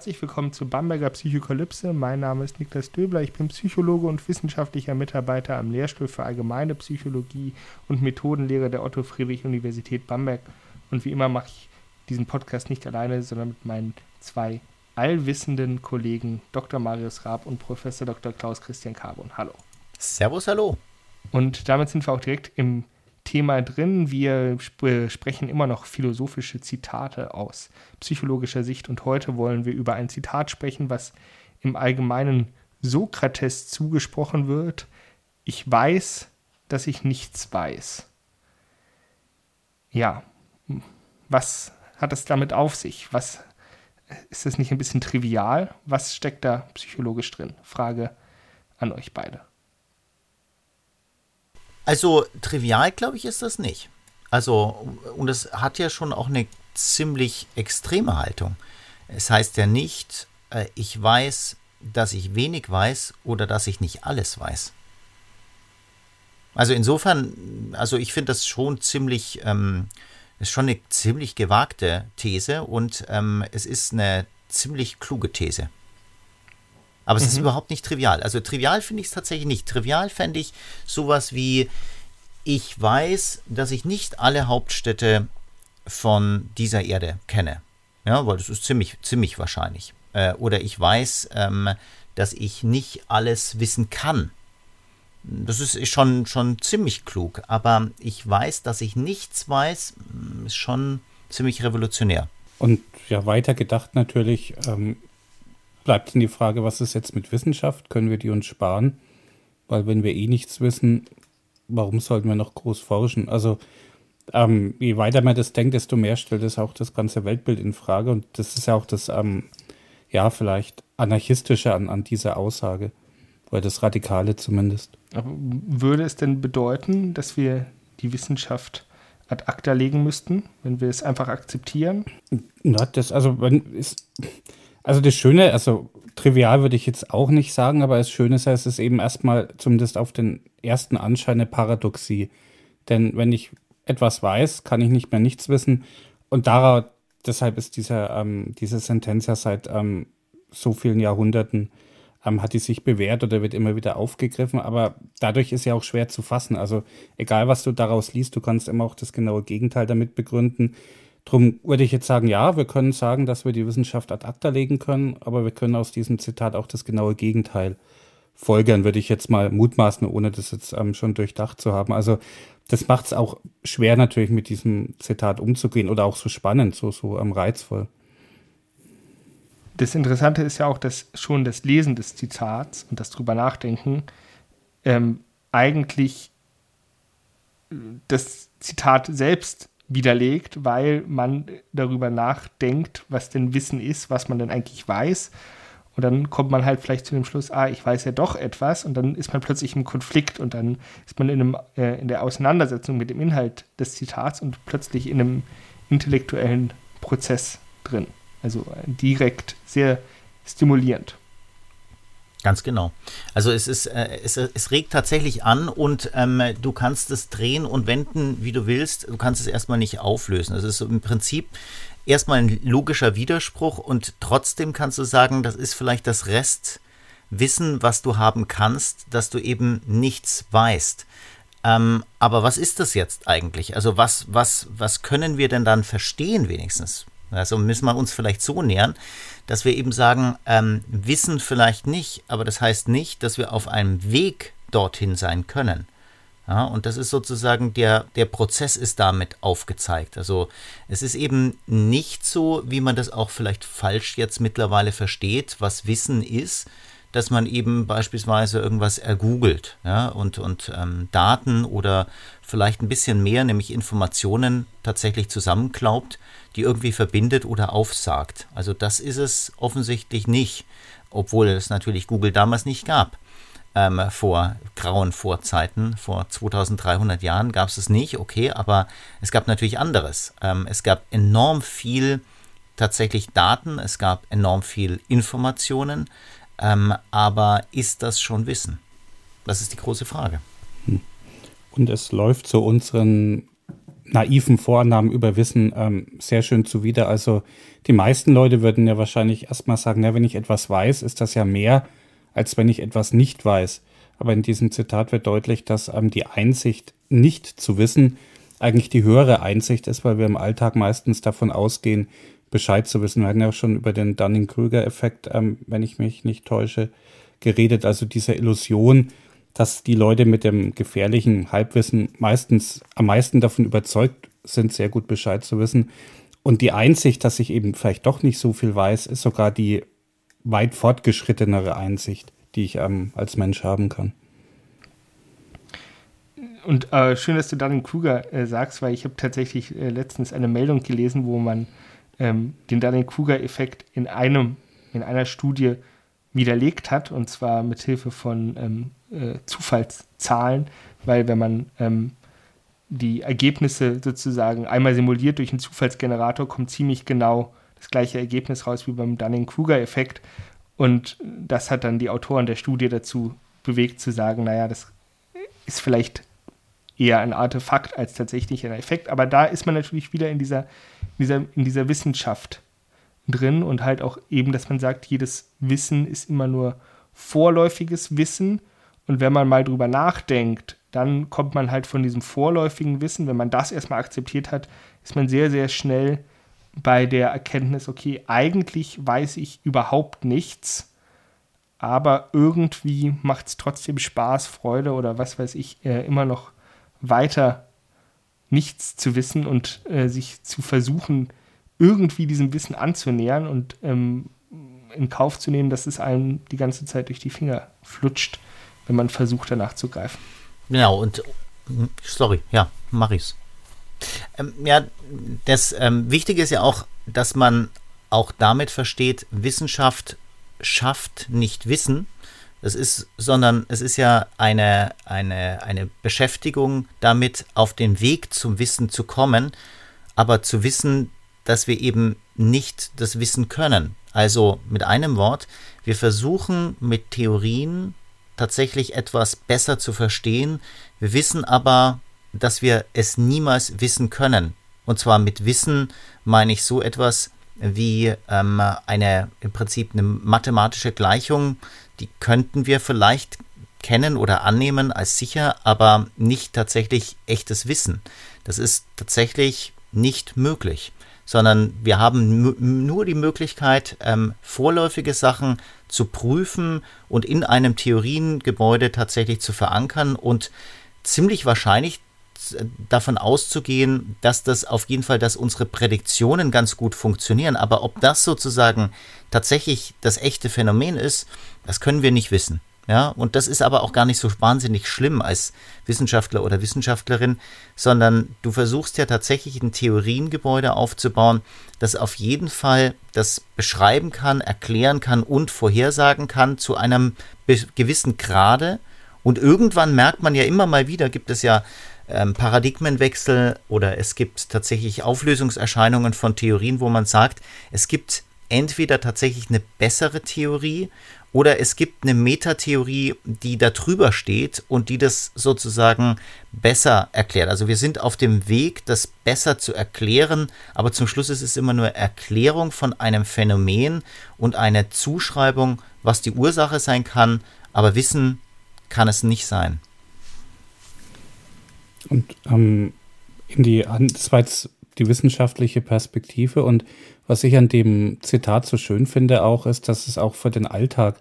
Herzlich willkommen zu Bamberger Psychokalypse. Mein Name ist Niklas Döbler. Ich bin Psychologe und wissenschaftlicher Mitarbeiter am Lehrstuhl für Allgemeine Psychologie und Methodenlehre der Otto-Friedrich-Universität Bamberg. Und wie immer mache ich diesen Podcast nicht alleine, sondern mit meinen zwei allwissenden Kollegen Dr. Marius Raab und Professor Dr. Klaus Christian Carbon. Hallo. Servus, hallo. Und damit sind wir auch direkt im Thema drin. Wir sp sprechen immer noch philosophische Zitate aus psychologischer Sicht und heute wollen wir über ein Zitat sprechen, was im Allgemeinen Sokrates zugesprochen wird. Ich weiß, dass ich nichts weiß. Ja, was hat es damit auf sich? Was ist das nicht ein bisschen trivial? Was steckt da psychologisch drin? Frage an euch beide. Also trivial, glaube ich, ist das nicht. Also, und es hat ja schon auch eine ziemlich extreme Haltung. Es heißt ja nicht, äh, ich weiß, dass ich wenig weiß oder dass ich nicht alles weiß. Also insofern, also ich finde das schon ziemlich, ähm, ist schon eine ziemlich gewagte These und ähm, es ist eine ziemlich kluge These. Aber es mhm. ist überhaupt nicht trivial. Also trivial finde ich es tatsächlich nicht. Trivial fände ich sowas wie, ich weiß, dass ich nicht alle Hauptstädte von dieser Erde kenne. Ja, weil das ist ziemlich, ziemlich wahrscheinlich. Äh, oder ich weiß, ähm, dass ich nicht alles wissen kann. Das ist schon, schon ziemlich klug. Aber ich weiß, dass ich nichts weiß, ist schon ziemlich revolutionär. Und ja, weiter gedacht natürlich, ähm, bleibt dann die Frage, was ist jetzt mit Wissenschaft? Können wir die uns sparen? Weil wenn wir eh nichts wissen, warum sollten wir noch groß forschen? Also ähm, je weiter man das denkt, desto mehr stellt es auch das ganze Weltbild in Frage. Und das ist ja auch das, ähm, ja, vielleicht anarchistische an, an dieser Aussage. Oder das Radikale zumindest. Aber würde es denn bedeuten, dass wir die Wissenschaft ad acta legen müssten, wenn wir es einfach akzeptieren? Na, das, also, wenn, ist, also das Schöne, also trivial würde ich jetzt auch nicht sagen, aber das Schöne ist, es ist eben erstmal zumindest auf den ersten Anschein eine Paradoxie. Denn wenn ich etwas weiß, kann ich nicht mehr nichts wissen. Und darauf, deshalb ist diese, ähm, diese Sentenz ja seit ähm, so vielen Jahrhunderten, ähm, hat die sich bewährt oder wird immer wieder aufgegriffen. Aber dadurch ist ja auch schwer zu fassen. Also egal, was du daraus liest, du kannst immer auch das genaue Gegenteil damit begründen. Drum würde ich jetzt sagen, ja, wir können sagen, dass wir die Wissenschaft ad acta legen können, aber wir können aus diesem Zitat auch das genaue Gegenteil folgern, würde ich jetzt mal mutmaßen, ohne das jetzt ähm, schon durchdacht zu haben. Also das macht es auch schwer natürlich mit diesem Zitat umzugehen oder auch so spannend, so, so ähm, reizvoll. Das Interessante ist ja auch, dass schon das Lesen des Zitats und das drüber nachdenken ähm, eigentlich das Zitat selbst widerlegt, weil man darüber nachdenkt, was denn Wissen ist, was man denn eigentlich weiß. Und dann kommt man halt vielleicht zu dem Schluss, ah, ich weiß ja doch etwas, und dann ist man plötzlich im Konflikt und dann ist man in, einem, äh, in der Auseinandersetzung mit dem Inhalt des Zitats und plötzlich in einem intellektuellen Prozess drin. Also direkt sehr stimulierend. Ganz genau. Also es ist, äh, es, es regt tatsächlich an und ähm, du kannst es drehen und wenden, wie du willst. Du kannst es erstmal nicht auflösen. Es ist im Prinzip erstmal ein logischer Widerspruch und trotzdem kannst du sagen, das ist vielleicht das Restwissen, was du haben kannst, dass du eben nichts weißt. Ähm, aber was ist das jetzt eigentlich? Also was, was, was können wir denn dann verstehen wenigstens? Also müssen wir uns vielleicht so nähern, dass wir eben sagen, ähm, wissen vielleicht nicht, aber das heißt nicht, dass wir auf einem Weg dorthin sein können. Ja, und das ist sozusagen der, der Prozess ist damit aufgezeigt. Also es ist eben nicht so, wie man das auch vielleicht falsch jetzt mittlerweile versteht, was Wissen ist, dass man eben beispielsweise irgendwas ergoogelt ja, und, und ähm, Daten oder vielleicht ein bisschen mehr, nämlich Informationen tatsächlich zusammenklaubt, die irgendwie verbindet oder aufsagt. Also das ist es offensichtlich nicht, obwohl es natürlich Google damals nicht gab. ähm, vor grauen Vorzeiten, vor 2300 Jahren gab es es nicht, okay, aber es gab natürlich anderes. Ähm, es gab enorm viel tatsächlich Daten, es gab enorm viel Informationen, ähm, aber ist das schon Wissen? Das ist die große Frage. Hm. Und es läuft zu unseren naiven Vorannahmen über Wissen ähm, sehr schön zuwider. Also die meisten Leute würden ja wahrscheinlich erstmal sagen, na, wenn ich etwas weiß, ist das ja mehr, als wenn ich etwas nicht weiß. Aber in diesem Zitat wird deutlich, dass ähm, die Einsicht nicht zu wissen eigentlich die höhere Einsicht ist, weil wir im Alltag meistens davon ausgehen, Bescheid zu wissen. Wir hatten ja auch schon über den Dunning-Krüger-Effekt, ähm, wenn ich mich nicht täusche, geredet. Also diese Illusion, dass die Leute mit dem gefährlichen Halbwissen meistens am meisten davon überzeugt sind, sehr gut Bescheid zu wissen. Und die Einsicht, dass ich eben vielleicht doch nicht so viel weiß, ist sogar die weit fortgeschrittenere Einsicht, die ich ähm, als Mensch haben kann. Und äh, schön, dass du den Kruger äh, sagst, weil ich habe tatsächlich äh, letztens eine Meldung gelesen, wo man ähm, den Dunning-Kruger-Effekt in einem, in einer Studie widerlegt hat, und zwar mit Hilfe von ähm, äh, Zufallszahlen, weil wenn man ähm, die Ergebnisse sozusagen einmal simuliert durch einen Zufallsgenerator, kommt ziemlich genau das gleiche Ergebnis raus wie beim Dunning-Kruger-Effekt. Und das hat dann die Autoren der Studie dazu bewegt zu sagen, naja, das ist vielleicht eher ein Artefakt als tatsächlich ein Effekt. Aber da ist man natürlich wieder in dieser, in dieser, in dieser Wissenschaft drin und halt auch eben, dass man sagt, jedes Wissen ist immer nur vorläufiges Wissen. Und wenn man mal drüber nachdenkt, dann kommt man halt von diesem vorläufigen Wissen, wenn man das erstmal akzeptiert hat, ist man sehr, sehr schnell bei der Erkenntnis, okay, eigentlich weiß ich überhaupt nichts, aber irgendwie macht es trotzdem Spaß, Freude oder was weiß ich, äh, immer noch weiter nichts zu wissen und äh, sich zu versuchen, irgendwie diesem Wissen anzunähern und ähm, in Kauf zu nehmen, dass es einem die ganze Zeit durch die Finger flutscht, wenn man versucht, danach zu greifen. Genau, und sorry, ja, mach ich's. Ähm, ja, das ähm, Wichtige ist ja auch, dass man auch damit versteht, Wissenschaft schafft nicht Wissen, das ist, sondern es ist ja eine, eine, eine Beschäftigung damit, auf den Weg zum Wissen zu kommen, aber zu wissen, dass wir eben nicht das Wissen können. Also mit einem Wort, wir versuchen mit Theorien tatsächlich etwas besser zu verstehen. Wir wissen aber, dass wir es niemals wissen können. Und zwar mit Wissen meine ich so etwas wie ähm, eine im Prinzip eine mathematische Gleichung, die könnten wir vielleicht kennen oder annehmen als sicher, aber nicht tatsächlich echtes Wissen. Das ist tatsächlich nicht möglich, sondern wir haben nur die Möglichkeit, ähm, vorläufige Sachen zu prüfen und in einem Theoriengebäude tatsächlich zu verankern und ziemlich wahrscheinlich davon auszugehen, dass das auf jeden Fall, dass unsere Prädiktionen ganz gut funktionieren. Aber ob das sozusagen tatsächlich das echte Phänomen ist, das können wir nicht wissen. Ja, und das ist aber auch gar nicht so wahnsinnig schlimm als Wissenschaftler oder Wissenschaftlerin, sondern du versuchst ja tatsächlich ein Theoriengebäude aufzubauen, das auf jeden Fall das beschreiben kann, erklären kann und vorhersagen kann zu einem gewissen Grade. Und irgendwann merkt man ja immer mal wieder, gibt es ja ähm, Paradigmenwechsel oder es gibt tatsächlich Auflösungserscheinungen von Theorien, wo man sagt, es gibt entweder tatsächlich eine bessere Theorie oder es gibt eine Metatheorie, die da drüber steht und die das sozusagen besser erklärt. Also wir sind auf dem Weg, das besser zu erklären, aber zum Schluss ist es immer nur Erklärung von einem Phänomen und eine Zuschreibung, was die Ursache sein kann, aber Wissen kann es nicht sein. Und ähm, in die, das war jetzt die wissenschaftliche Perspektive. Und was ich an dem Zitat so schön finde auch, ist, dass es auch für den Alltag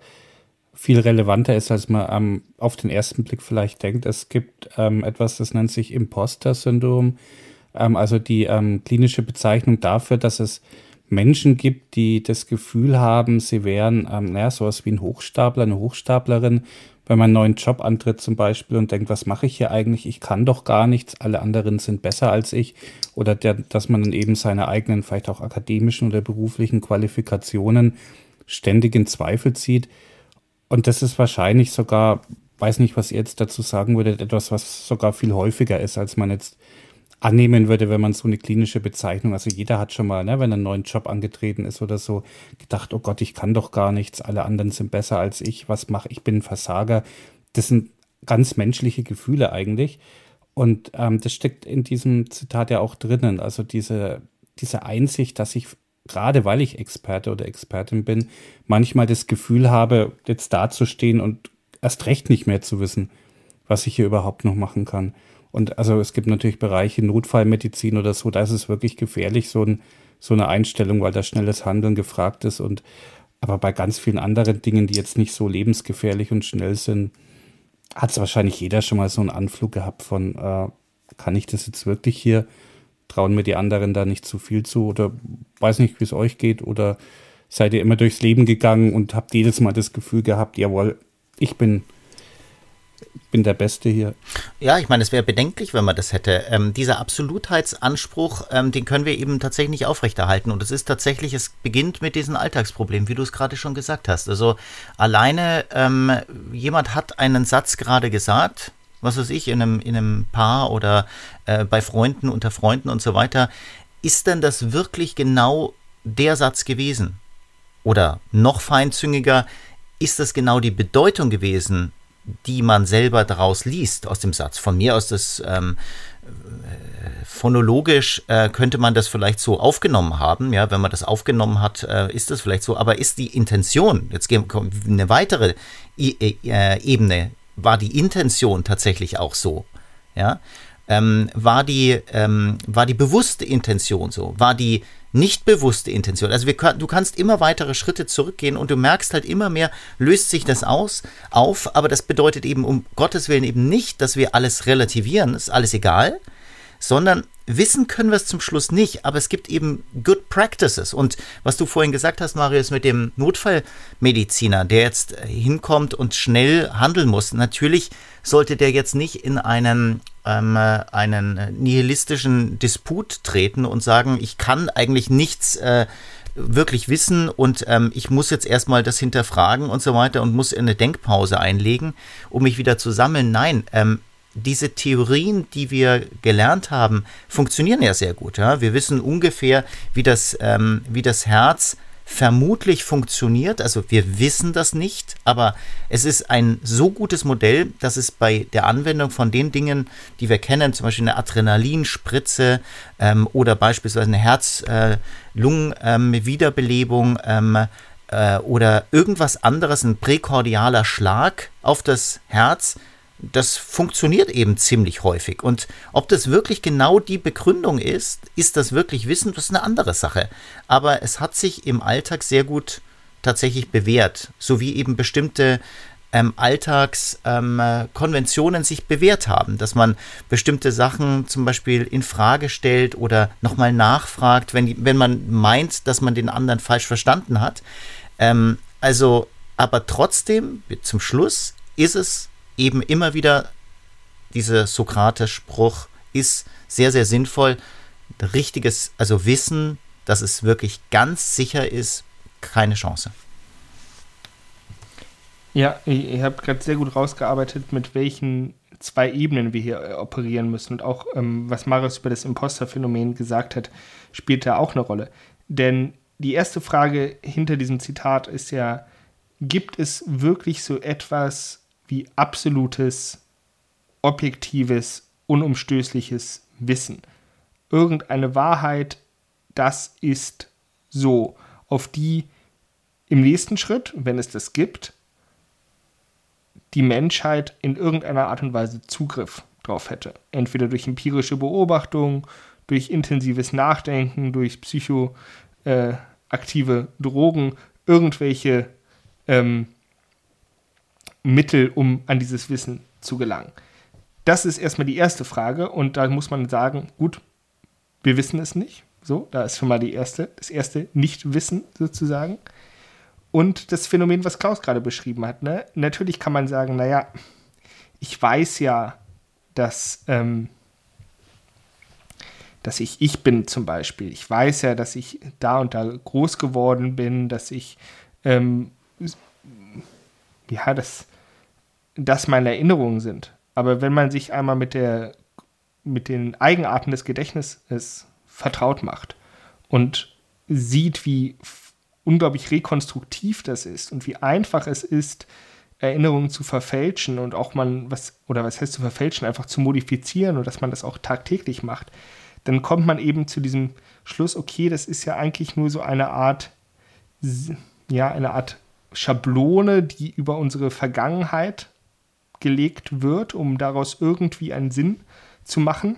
viel relevanter ist, als man ähm, auf den ersten Blick vielleicht denkt. Es gibt ähm, etwas, das nennt sich Imposter-Syndrom, ähm, also die ähm, klinische Bezeichnung dafür, dass es Menschen gibt, die das Gefühl haben, sie wären, ähm, naja, sowas wie ein Hochstapler, eine Hochstaplerin, wenn man einen neuen Job antritt zum Beispiel und denkt, was mache ich hier eigentlich? Ich kann doch gar nichts, alle anderen sind besser als ich. Oder der, dass man dann eben seine eigenen, vielleicht auch akademischen oder beruflichen Qualifikationen ständig in Zweifel zieht. Und das ist wahrscheinlich sogar weiß nicht, was ihr jetzt dazu sagen würdet, etwas, was sogar viel häufiger ist, als man jetzt annehmen würde, wenn man so eine klinische Bezeichnung, also jeder hat schon mal, ne, wenn er einen neuen Job angetreten ist oder so, gedacht, oh Gott, ich kann doch gar nichts, alle anderen sind besser als ich, was mache ich, bin ein Versager. Das sind ganz menschliche Gefühle eigentlich. Und ähm, das steckt in diesem Zitat ja auch drinnen, also diese, diese Einsicht, dass ich gerade weil ich Experte oder Expertin bin, manchmal das Gefühl habe, jetzt dazustehen und erst recht nicht mehr zu wissen, was ich hier überhaupt noch machen kann. Und also es gibt natürlich Bereiche, Notfallmedizin oder so, da ist es wirklich gefährlich, so, ein, so eine Einstellung, weil da schnelles Handeln gefragt ist. Und aber bei ganz vielen anderen Dingen, die jetzt nicht so lebensgefährlich und schnell sind, hat es wahrscheinlich jeder schon mal so einen Anflug gehabt von, äh, kann ich das jetzt wirklich hier? Trauen mir die anderen da nicht zu viel zu? Oder weiß nicht, wie es euch geht? Oder seid ihr immer durchs Leben gegangen und habt jedes Mal das Gefühl gehabt, jawohl, ich bin bin der Beste hier. Ja, ich meine, es wäre bedenklich, wenn man das hätte. Ähm, dieser Absolutheitsanspruch, ähm, den können wir eben tatsächlich nicht aufrechterhalten. Und es ist tatsächlich, es beginnt mit diesen Alltagsproblemen, wie du es gerade schon gesagt hast. Also alleine, ähm, jemand hat einen Satz gerade gesagt, was weiß ich, in einem, in einem Paar oder äh, bei Freunden, unter Freunden und so weiter. Ist denn das wirklich genau der Satz gewesen? Oder noch feinzüngiger, ist das genau die Bedeutung gewesen, die man selber daraus liest aus dem Satz. Von mir aus das ähm, äh, phonologisch äh, könnte man das vielleicht so aufgenommen haben. Ja, wenn man das aufgenommen hat, äh, ist das vielleicht so. Aber ist die Intention, jetzt gehen wir eine weitere I äh, Ebene, war die Intention tatsächlich auch so? Ja, ähm, war die ähm, war die bewusste Intention so? War die nicht bewusste Intention. Also wir, du kannst immer weitere Schritte zurückgehen und du merkst halt immer mehr, löst sich das aus, auf, aber das bedeutet eben um Gottes Willen eben nicht, dass wir alles relativieren, ist alles egal, sondern wissen können wir es zum Schluss nicht, aber es gibt eben Good Practices. Und was du vorhin gesagt hast, Marius, mit dem Notfallmediziner, der jetzt hinkommt und schnell handeln muss, natürlich sollte der jetzt nicht in einen, ähm, einen nihilistischen Disput treten und sagen, ich kann eigentlich nichts äh, wirklich wissen und ähm, ich muss jetzt erstmal das hinterfragen und so weiter und muss eine Denkpause einlegen, um mich wieder zu sammeln. Nein, ähm, diese Theorien, die wir gelernt haben, funktionieren ja sehr gut. Ja? Wir wissen ungefähr, wie das, ähm, wie das Herz vermutlich funktioniert. Also wir wissen das nicht, aber es ist ein so gutes Modell, dass es bei der Anwendung von den Dingen, die wir kennen, zum Beispiel eine Adrenalinspritze ähm, oder beispielsweise eine Herz-Lungen-Wiederbelebung ähm, ähm, äh, oder irgendwas anderes, ein präkordialer Schlag auf das Herz, das funktioniert eben ziemlich häufig. Und ob das wirklich genau die Begründung ist, ist das wirklich Wissen, das ist eine andere Sache. Aber es hat sich im Alltag sehr gut tatsächlich bewährt, so wie eben bestimmte ähm, Alltagskonventionen ähm, sich bewährt haben, dass man bestimmte Sachen zum Beispiel in Frage stellt oder nochmal nachfragt, wenn, wenn man meint, dass man den anderen falsch verstanden hat. Ähm, also, aber trotzdem, zum Schluss ist es eben immer wieder dieser Sokrates-Spruch ist sehr, sehr sinnvoll. Richtiges, also Wissen, dass es wirklich ganz sicher ist, keine Chance. Ja, ihr habt gerade sehr gut rausgearbeitet, mit welchen zwei Ebenen wir hier äh, operieren müssen. Und auch, ähm, was Marius über das Imposter-Phänomen gesagt hat, spielt da auch eine Rolle. Denn die erste Frage hinter diesem Zitat ist ja, gibt es wirklich so etwas wie absolutes, objektives, unumstößliches Wissen. Irgendeine Wahrheit, das ist so, auf die im nächsten Schritt, wenn es das gibt, die Menschheit in irgendeiner Art und Weise Zugriff drauf hätte. Entweder durch empirische Beobachtung, durch intensives Nachdenken, durch psychoaktive äh, Drogen, irgendwelche ähm, Mittel, um an dieses Wissen zu gelangen? Das ist erstmal die erste Frage und da muss man sagen, gut, wir wissen es nicht. So, da ist schon mal die erste, das erste Nichtwissen sozusagen. Und das Phänomen, was Klaus gerade beschrieben hat, ne? natürlich kann man sagen, naja, ich weiß ja, dass, ähm, dass ich ich bin zum Beispiel. Ich weiß ja, dass ich da und da groß geworden bin, dass ich ähm, ja, dass das meine Erinnerungen sind. Aber wenn man sich einmal mit, der, mit den Eigenarten des Gedächtnisses vertraut macht und sieht, wie unglaublich rekonstruktiv das ist und wie einfach es ist, Erinnerungen zu verfälschen und auch man was, oder was heißt zu verfälschen, einfach zu modifizieren und dass man das auch tagtäglich macht, dann kommt man eben zu diesem Schluss, okay, das ist ja eigentlich nur so eine Art, ja, eine Art Schablone, die über unsere Vergangenheit gelegt wird, um daraus irgendwie einen Sinn zu machen,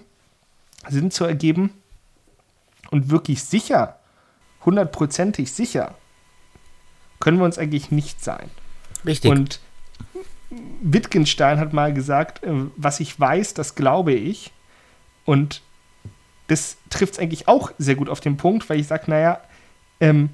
Sinn zu ergeben. Und wirklich sicher, hundertprozentig sicher, können wir uns eigentlich nicht sein. Richtig. Und Wittgenstein hat mal gesagt, äh, was ich weiß, das glaube ich. Und das trifft es eigentlich auch sehr gut auf den Punkt, weil ich sage, naja, ähm,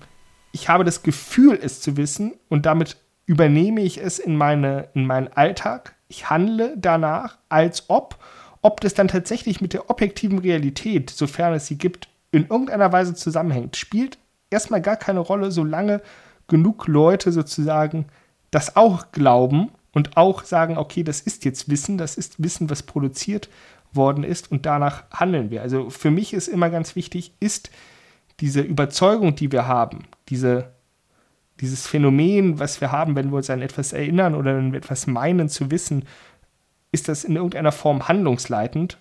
ich habe das Gefühl, es zu wissen und damit übernehme ich es in, meine, in meinen Alltag. Ich handle danach, als ob, ob das dann tatsächlich mit der objektiven Realität, sofern es sie gibt, in irgendeiner Weise zusammenhängt, spielt erstmal gar keine Rolle, solange genug Leute sozusagen das auch glauben und auch sagen, okay, das ist jetzt Wissen, das ist Wissen, was produziert worden ist und danach handeln wir. Also für mich ist immer ganz wichtig, ist diese Überzeugung, die wir haben, diese, dieses Phänomen, was wir haben, wenn wir uns an etwas erinnern oder wenn wir etwas meinen zu wissen, ist das in irgendeiner Form handlungsleitend?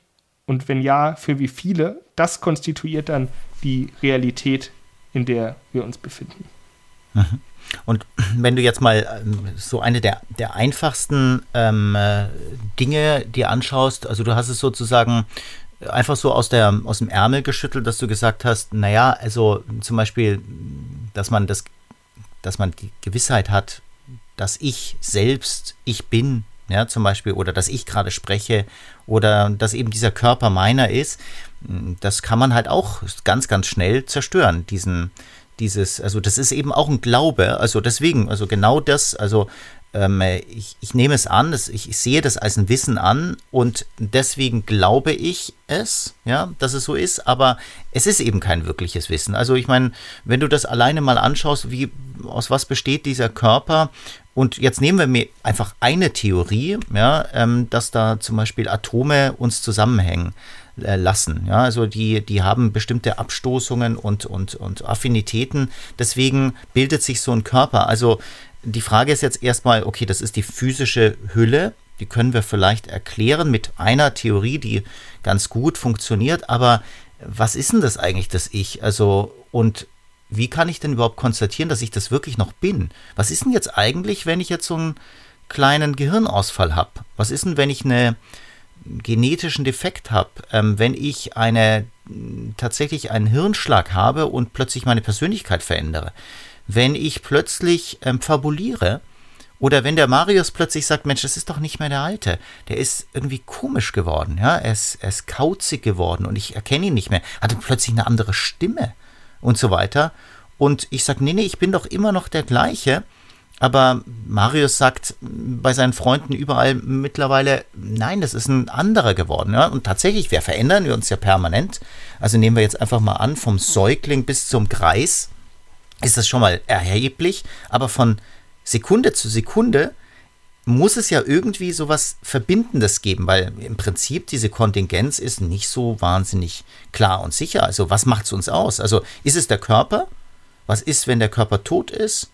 Und wenn ja, für wie viele? Das konstituiert dann die Realität, in der wir uns befinden. Mhm. Und wenn du jetzt mal ähm, so eine der, der einfachsten ähm, äh, Dinge dir anschaust, also du hast es sozusagen einfach so aus, der, aus dem Ärmel geschüttelt, dass du gesagt hast, naja, also zum Beispiel, dass man das, dass man die Gewissheit hat, dass ich selbst ich bin, ja, zum Beispiel, oder dass ich gerade spreche, oder dass eben dieser Körper meiner ist, das kann man halt auch ganz, ganz schnell zerstören, diesen, dieses, also das ist eben auch ein Glaube, also deswegen, also genau das, also ähm, ich, ich nehme es an, das, ich, ich, sehe das als ein Wissen an und deswegen glaube ich es, ja, dass es so ist, aber es ist eben kein wirkliches Wissen. Also ich meine, wenn du das alleine mal anschaust, wie, aus was besteht dieser Körper und jetzt nehmen wir mir einfach eine Theorie, ja, ähm, dass da zum Beispiel Atome uns zusammenhängen. Äh, lassen. Ja, also die, die haben bestimmte Abstoßungen und, und, und Affinitäten. Deswegen bildet sich so ein Körper. Also die Frage ist jetzt erstmal, okay, das ist die physische Hülle. Die können wir vielleicht erklären mit einer Theorie, die ganz gut funktioniert. Aber was ist denn das eigentlich, das Ich? Also, und wie kann ich denn überhaupt konstatieren, dass ich das wirklich noch bin? Was ist denn jetzt eigentlich, wenn ich jetzt so einen kleinen Gehirnausfall habe? Was ist denn, wenn ich eine genetischen Defekt habe, ähm, wenn ich eine tatsächlich einen Hirnschlag habe und plötzlich meine Persönlichkeit verändere, wenn ich plötzlich ähm, fabuliere oder wenn der Marius plötzlich sagt, Mensch, das ist doch nicht mehr der Alte, der ist irgendwie komisch geworden, ja, er ist, er ist kauzig geworden und ich erkenne ihn nicht mehr, hat plötzlich eine andere Stimme und so weiter und ich sage, nee, nee, ich bin doch immer noch der gleiche aber Marius sagt bei seinen Freunden überall mittlerweile, nein, das ist ein anderer geworden. Ja? Und tatsächlich, wir verändern wir uns ja permanent. Also nehmen wir jetzt einfach mal an, vom Säugling bis zum Kreis ist das schon mal erheblich. Aber von Sekunde zu Sekunde muss es ja irgendwie so was Verbindendes geben, weil im Prinzip diese Kontingenz ist nicht so wahnsinnig klar und sicher. Also was macht es uns aus? Also ist es der Körper? Was ist, wenn der Körper tot ist?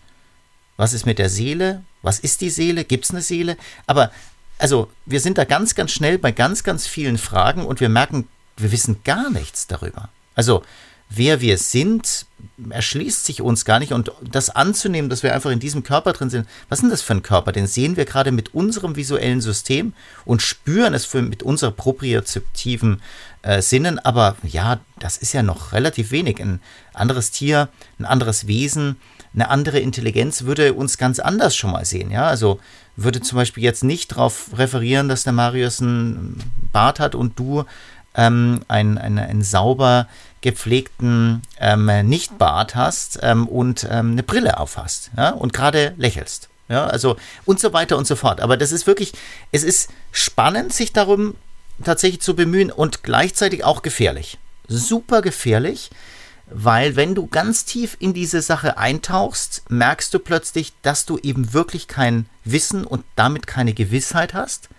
Was ist mit der Seele? Was ist die Seele? Gibt es eine Seele? Aber also wir sind da ganz, ganz schnell bei ganz, ganz vielen Fragen und wir merken, wir wissen gar nichts darüber. Also wer wir sind, erschließt sich uns gar nicht. Und das anzunehmen, dass wir einfach in diesem Körper drin sind, was ist denn das für ein Körper? Den sehen wir gerade mit unserem visuellen System und spüren es für, mit unseren propriozeptiven äh, Sinnen. Aber ja, das ist ja noch relativ wenig. Ein anderes Tier, ein anderes Wesen, eine andere Intelligenz würde uns ganz anders schon mal sehen. Ja, also würde zum Beispiel jetzt nicht darauf referieren, dass der Marius einen Bart hat und du ähm, einen, einen, einen sauber gepflegten ähm, Nicht-Bart hast ähm, und ähm, eine Brille aufhast ja, und gerade lächelst. Ja, also und so weiter und so fort. Aber das ist wirklich, es ist spannend, sich darum tatsächlich zu bemühen und gleichzeitig auch gefährlich. Super gefährlich, Weil wenn du ganz tief in diese Sache eintauchst, merkst du plötzlich, dass du eben wirklich kein Wissen und damit keine Gewissheit hast.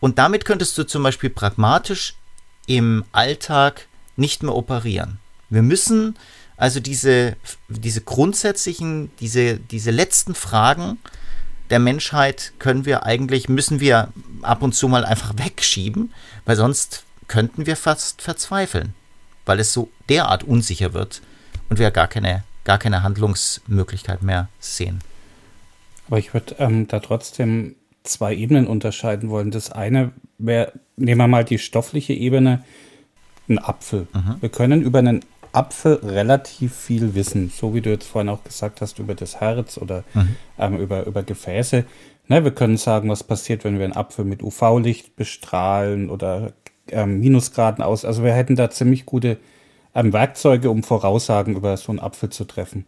Und damit könntest du zum Beispiel pragmatisch im Alltag nicht mehr operieren. Wir müssen also diese, diese grundsätzlichen, diese, diese letzten Fragen der Menschheit können wir eigentlich, müssen wir ab und zu mal einfach wegschieben, weil sonst könnten wir fast verzweifeln, weil es so derart unsicher wird und wir gar keine, gar keine Handlungsmöglichkeit mehr sehen. Aber ich würde ähm, da trotzdem zwei Ebenen unterscheiden wollen. Das eine wäre, nehmen wir mal die stoffliche Ebene, ein Apfel. Mhm. Wir können über einen Apfel relativ viel wissen, so wie du jetzt vorhin auch gesagt hast, über das Herz oder mhm. ähm, über, über Gefäße. Ne, wir können sagen, was passiert, wenn wir einen Apfel mit UV-Licht bestrahlen oder ähm, Minusgraden aus. Also wir hätten da ziemlich gute ähm, Werkzeuge, um Voraussagen über so einen Apfel zu treffen.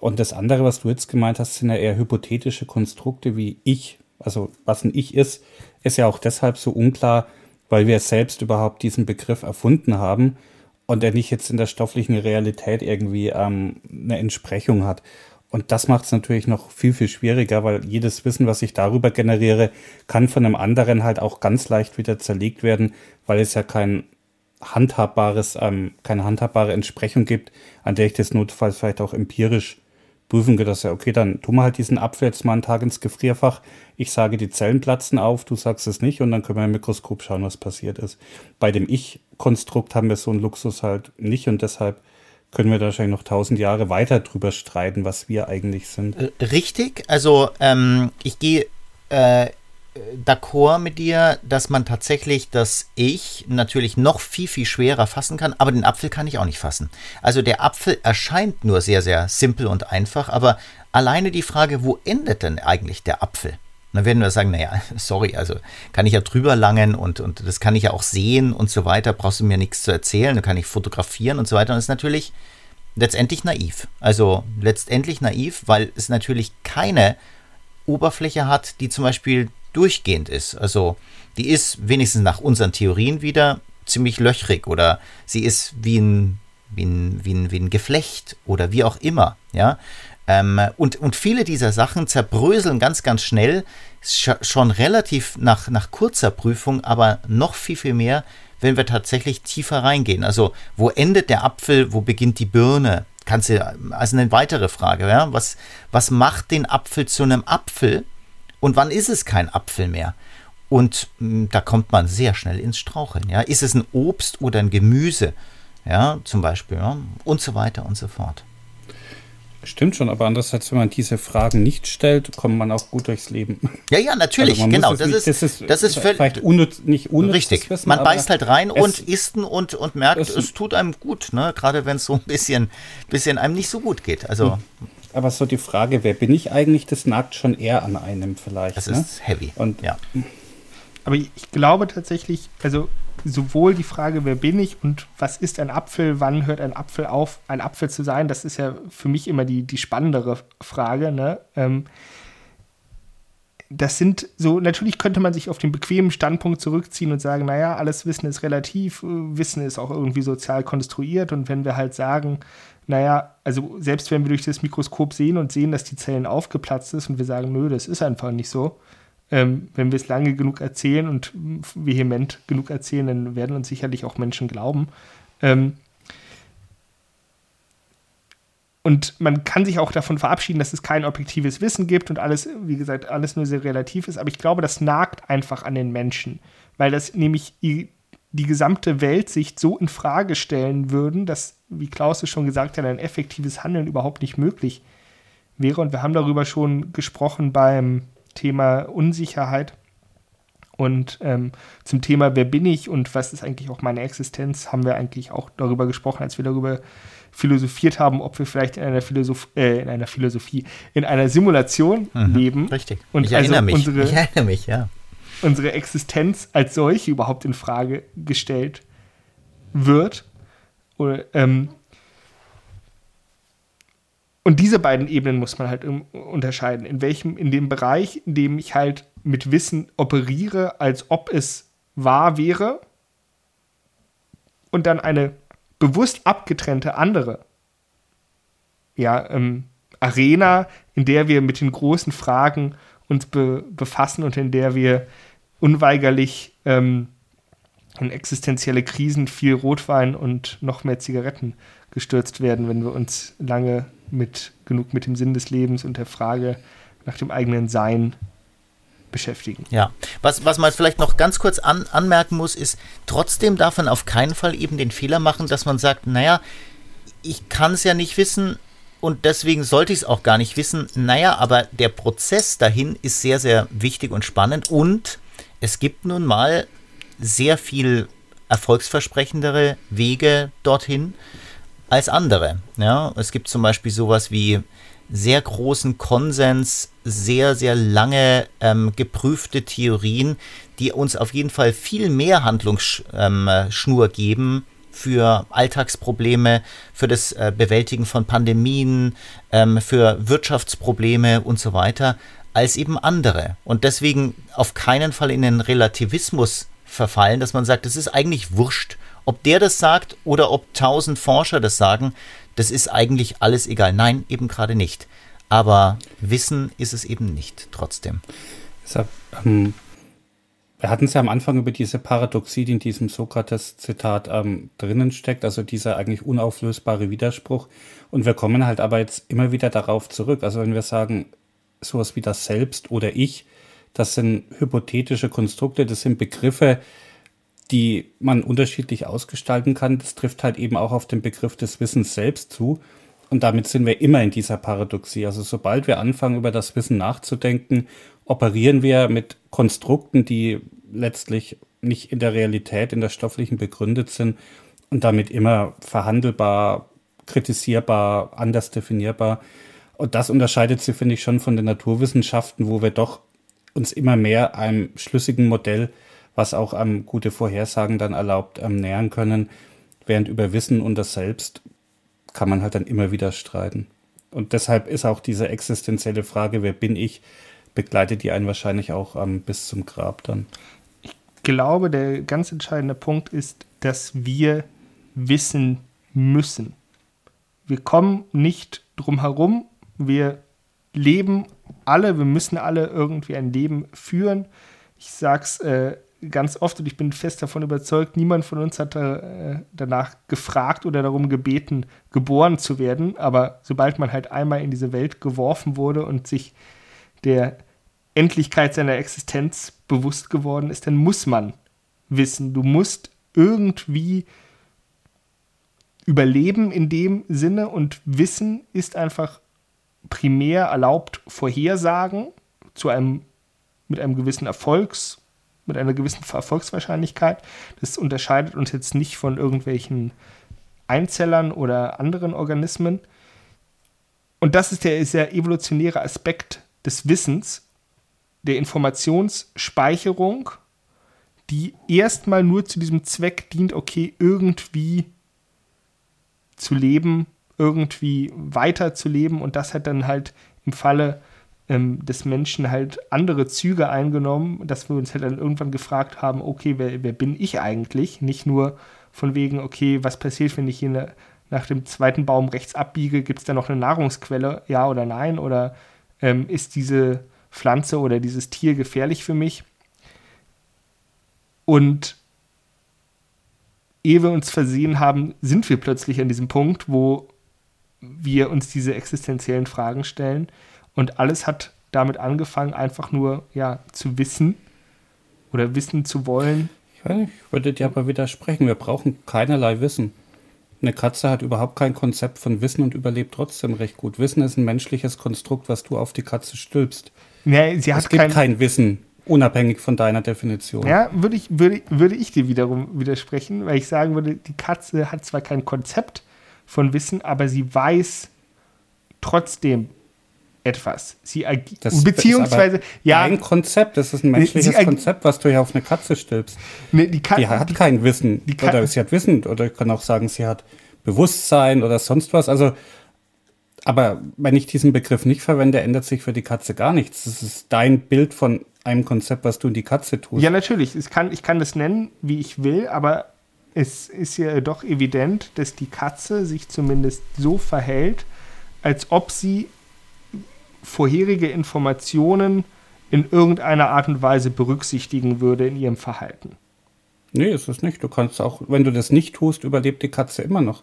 Und das andere, was du jetzt gemeint hast, sind ja eher hypothetische Konstrukte wie ich. Also was ein Ich ist, ist ja auch deshalb so unklar, weil wir selbst überhaupt diesen Begriff erfunden haben und er nicht jetzt in der stofflichen Realität irgendwie ähm, eine Entsprechung hat. Und das macht es natürlich noch viel, viel schwieriger, weil jedes Wissen, was ich darüber generiere, kann von einem anderen halt auch ganz leicht wieder zerlegt werden, weil es ja kein handhabbares, ähm, keine handhabbare Entsprechung gibt, an der ich das notfalls vielleicht auch empirisch prüfen kann, dass ja, okay, dann tun wir halt diesen Apfel jetzt mal einen Tag ins Gefrierfach. Ich sage, die Zellen platzen auf, du sagst es nicht und dann können wir im Mikroskop schauen, was passiert ist. Bei dem Ich-Konstrukt haben wir so einen Luxus halt nicht und deshalb können wir da wahrscheinlich noch tausend Jahre weiter drüber streiten, was wir eigentlich sind. Äh, richtig, also ähm, ich gehe äh, d'accord mit dir, dass man tatsächlich das Ich natürlich noch viel, viel schwerer fassen kann, aber den Apfel kann ich auch nicht fassen. Also der Apfel erscheint nur sehr, sehr simpel und einfach, aber alleine die Frage, wo endet denn eigentlich der Apfel? dann werden wir sagen, naja, sorry, also kann ich ja drüber langen und, und das kann ich ja auch sehen und so weiter, brauchst du mir nichts zu erzählen, dann kann ich fotografieren und so weiter. Und das ist natürlich letztendlich naiv. Also letztendlich naiv, weil es natürlich keine Oberfläche hat, die zum Beispiel durchgehend ist. Also die ist wenigstens nach unseren Theorien wieder ziemlich löchrig oder sie ist wie ein, wie ein, wie ein, wie ein Geflecht oder wie auch immer. Ja? Ähm, und, und viele dieser Sachen zerbröseln ganz, ganz schnell, schon relativ nach, nach kurzer Prüfung, aber noch viel, viel mehr, wenn wir tatsächlich tiefer reingehen. Also wo endet der Apfel, wo beginnt die Birne? Kannst du, also eine weitere Frage, ja? was, was macht den Apfel zu einem Apfel? Und wann ist es kein Apfel mehr? Und mh, hm, da kommt man sehr schnell ins Straucheln. Ja? Ist es ein Obst oder ein Gemüse? Ja, zum Beispiel. Ja? Und so weiter und so fort. Stimmt schon, aber andererseits, wenn man diese Fragen nicht stellt, kommt man auch gut durchs Leben. Ja, ja, natürlich, also genau. Das, nicht, ist, das, ist, das ist vielleicht unnütz, nicht unnütz. Richtig. Wissen, man beißt halt rein und isst und, und merkt, es, es tut einem gut, ne? gerade wenn es so ein bisschen, bisschen einem nicht so gut geht. Also. Hm. Aber so die Frage, wer bin ich eigentlich, das nagt schon eher an einem vielleicht. Das ne? ist heavy. Und ja. Aber ich glaube tatsächlich, also sowohl die Frage, wer bin ich und was ist ein Apfel, wann hört ein Apfel auf, ein Apfel zu sein, das ist ja für mich immer die, die spannendere Frage. Ne? Ähm, das sind so, natürlich könnte man sich auf den bequemen Standpunkt zurückziehen und sagen, naja, alles Wissen ist relativ, Wissen ist auch irgendwie sozial konstruiert und wenn wir halt sagen, naja, also selbst wenn wir durch das Mikroskop sehen und sehen, dass die Zellen aufgeplatzt ist und wir sagen, nö, das ist einfach nicht so, ähm, wenn wir es lange genug erzählen und vehement genug erzählen, dann werden uns sicherlich auch Menschen glauben. Ähm, und man kann sich auch davon verabschieden, dass es kein objektives Wissen gibt und alles, wie gesagt, alles nur sehr relativ ist. Aber ich glaube, das nagt einfach an den Menschen, weil das nämlich die, gesamte Weltsicht so in Frage stellen würden, dass, wie Klaus es schon gesagt hat, ein effektives Handeln überhaupt nicht möglich wäre. Und wir haben darüber schon gesprochen beim Thema Unsicherheit. Und ähm, zum Thema, wer bin ich und was ist eigentlich auch meine Existenz, haben wir eigentlich auch darüber gesprochen, als wir darüber philosophiert haben, ob wir vielleicht in einer, Philosoph äh, in einer Philosophie, in einer Simulation mhm, leben. Richtig. Und ich also mich. Unsere, ich erinnere mich, ja. Unsere Existenz als solche überhaupt in Frage gestellt wird. Oder, ähm, und diese beiden Ebenen muss man halt unterscheiden. In welchem, in dem Bereich, in dem ich halt mit Wissen operiere, als ob es wahr wäre, und dann eine bewusst abgetrennte andere ja, ähm, Arena, in der wir mit den großen Fragen uns be befassen und in der wir unweigerlich ähm, in existenzielle Krisen viel Rotwein und noch mehr Zigaretten gestürzt werden, wenn wir uns lange mit genug mit dem Sinn des Lebens und der Frage nach dem eigenen Sein beschäftigen. Ja, was, was man vielleicht noch ganz kurz an, anmerken muss, ist, trotzdem darf man auf keinen Fall eben den Fehler machen, dass man sagt, naja, ich kann es ja nicht wissen und deswegen sollte ich es auch gar nicht wissen. Naja, aber der Prozess dahin ist sehr, sehr wichtig und spannend und es gibt nun mal sehr viel erfolgsversprechendere Wege dorthin als andere. Ja, es gibt zum Beispiel sowas wie sehr großen Konsens, sehr, sehr lange ähm, geprüfte Theorien, die uns auf jeden Fall viel mehr Handlungsschnur ähm, geben für Alltagsprobleme, für das äh, Bewältigen von Pandemien, ähm, für Wirtschaftsprobleme und so weiter, als eben andere. Und deswegen auf keinen Fall in den Relativismus verfallen, dass man sagt, es ist eigentlich wurscht, ob der das sagt oder ob tausend Forscher das sagen, das ist eigentlich alles egal. Nein, eben gerade nicht. Aber Wissen ist es eben nicht, trotzdem. Deshalb, ähm, wir hatten es ja am Anfang über diese Paradoxie, die in diesem Sokrates-Zitat ähm, drinnen steckt, also dieser eigentlich unauflösbare Widerspruch. Und wir kommen halt aber jetzt immer wieder darauf zurück. Also wenn wir sagen, sowas wie das Selbst oder Ich, das sind hypothetische Konstrukte, das sind Begriffe, die man unterschiedlich ausgestalten kann. Das trifft halt eben auch auf den Begriff des Wissens selbst zu. Und damit sind wir immer in dieser Paradoxie. Also sobald wir anfangen, über das Wissen nachzudenken, operieren wir mit Konstrukten, die letztlich nicht in der Realität, in der stofflichen begründet sind und damit immer verhandelbar, kritisierbar, anders definierbar. Und das unterscheidet sie, finde ich, schon von den Naturwissenschaften, wo wir doch uns immer mehr einem schlüssigen Modell, was auch einem gute Vorhersagen dann erlaubt, ähm, nähern können. Während über Wissen und das Selbst kann man halt dann immer wieder streiten. Und deshalb ist auch diese existenzielle Frage, wer bin ich, begleitet die einen wahrscheinlich auch ähm, bis zum Grab dann. Ich glaube, der ganz entscheidende Punkt ist, dass wir wissen müssen. Wir kommen nicht drum herum. Wir leben alle, wir müssen alle irgendwie ein Leben führen. Ich sage es äh, ganz oft und ich bin fest davon überzeugt, niemand von uns hat äh, danach gefragt oder darum gebeten, geboren zu werden. Aber sobald man halt einmal in diese Welt geworfen wurde und sich der Endlichkeit seiner Existenz bewusst geworden ist, dann muss man wissen. Du musst irgendwie überleben in dem Sinne und Wissen ist einfach primär erlaubt Vorhersagen zu einem mit einem gewissen Erfolgs mit einer gewissen Erfolgswahrscheinlichkeit. Das unterscheidet uns jetzt nicht von irgendwelchen Einzellern oder anderen Organismen. Und das ist der sehr evolutionäre Aspekt des Wissens, der Informationsspeicherung, die erstmal nur zu diesem Zweck dient, okay, irgendwie zu leben, irgendwie weiterzuleben und das hat dann halt im Falle ähm, des Menschen halt andere Züge eingenommen, dass wir uns halt dann irgendwann gefragt haben, okay, wer, wer bin ich eigentlich? Nicht nur von wegen, okay, was passiert, wenn ich hier ne, nach dem zweiten Baum rechts abbiege, gibt es da noch eine Nahrungsquelle, ja oder nein? Oder ähm, ist diese Pflanze oder dieses Tier gefährlich für mich? Und ehe wir uns versehen haben, sind wir plötzlich an diesem Punkt, wo wir uns diese existenziellen Fragen stellen. Und alles hat damit angefangen, einfach nur ja, zu wissen oder wissen zu wollen. Ich, weiß nicht, ich würde dir aber widersprechen. Wir brauchen keinerlei Wissen. Eine Katze hat überhaupt kein Konzept von Wissen und überlebt trotzdem recht gut. Wissen ist ein menschliches Konstrukt, was du auf die Katze stülpst. Nee, sie hat es gibt kein, kein Wissen, unabhängig von deiner Definition. Ja, würde ich, würde, würde ich dir wiederum widersprechen, weil ich sagen würde, die Katze hat zwar kein Konzept von Wissen, aber sie weiß trotzdem etwas. Sie das beziehungsweise ist ja ein Konzept. Das ist ein menschliches Konzept, was du ja auf eine Katze stülpst. Nee, die, die, hat die, kein Wissen oder sie hat Wissen oder ich kann auch sagen, sie hat Bewusstsein oder sonst was. Also, aber wenn ich diesen Begriff nicht verwende, ändert sich für die Katze gar nichts. Das ist dein Bild von einem Konzept, was du in die Katze tust. Ja, natürlich. Ich kann, ich kann das nennen, wie ich will, aber es ist ja doch evident, dass die Katze sich zumindest so verhält, als ob sie vorherige Informationen in irgendeiner Art und Weise berücksichtigen würde in ihrem Verhalten. Nee, ist es nicht. Du kannst auch, wenn du das nicht tust, überlebt die Katze immer noch.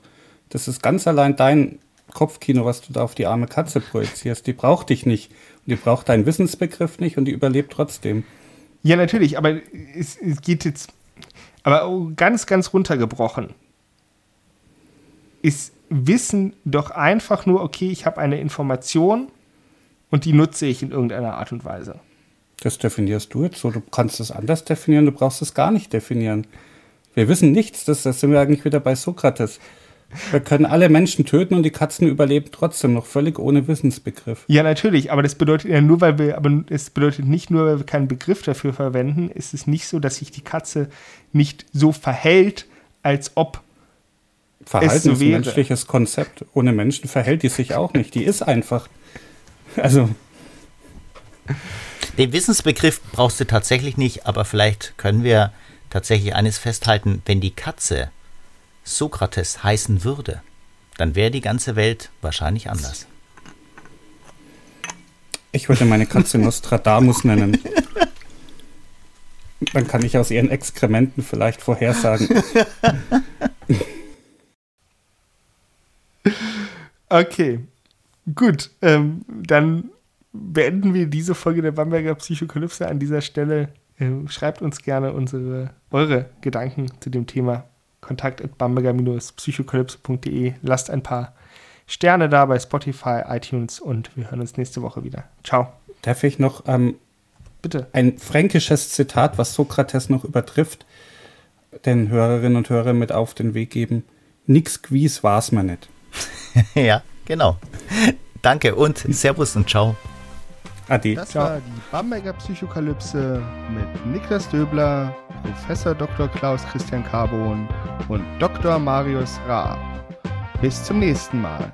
Das ist ganz allein dein Kopfkino, was du da auf die arme Katze projizierst. Die braucht dich nicht. Und die braucht deinen Wissensbegriff nicht und die überlebt trotzdem. Ja, natürlich, aber es, es geht jetzt, aber ganz, ganz runtergebrochen, ist Wissen doch einfach nur, okay, ich habe eine Information und die nutze ich in irgendeiner Art und Weise. Das definierst du jetzt so. Du kannst es anders definieren, du brauchst es gar nicht definieren. Wir wissen nichts, das, das sind wir eigentlich wieder bei Sokrates. Wir können alle Menschen töten und die Katzen überleben trotzdem noch völlig ohne Wissensbegriff. Ja, natürlich, aber das bedeutet ja nur, weil wir, aber es bedeutet nicht nur, weil wir keinen Begriff dafür verwenden, ist es nicht so, dass sich die Katze nicht so verhält, als ob Verhalten es so ist ein menschliches Konzept. Ohne Menschen verhält die sich auch nicht. Die ist einfach. Also. Den Wissensbegriff brauchst du tatsächlich nicht, aber vielleicht können wir tatsächlich eines festhalten, wenn die Katze Sokrates heißen würde, dann wäre die ganze Welt wahrscheinlich anders. Ich würde meine Katze Nostradamus nennen. Dann kann ich aus ihren Exkrementen vielleicht vorhersagen. Okay, gut. Ähm, dann beenden wir diese Folge der Bamberger Psychokalypse an dieser Stelle. Ähm, schreibt uns gerne unsere, eure Gedanken zu dem Thema kontakt.bamberger-psychokalypse.de. Lasst ein paar Sterne da bei Spotify, iTunes und wir hören uns nächste Woche wieder. Ciao. Darf ich noch ähm, Bitte. ein fränkisches Zitat, was Sokrates noch übertrifft, den Hörerinnen und Hörern mit auf den Weg geben? Nix gewiss war's mir nicht. ja, genau. Danke und Servus und Ciao. Adi. Das ciao. war die Bamberger Psychokalypse mit Niklas Döbler, Professor Dr. Klaus Christian Carbon und Dr. Marius Raab. Bis zum nächsten Mal.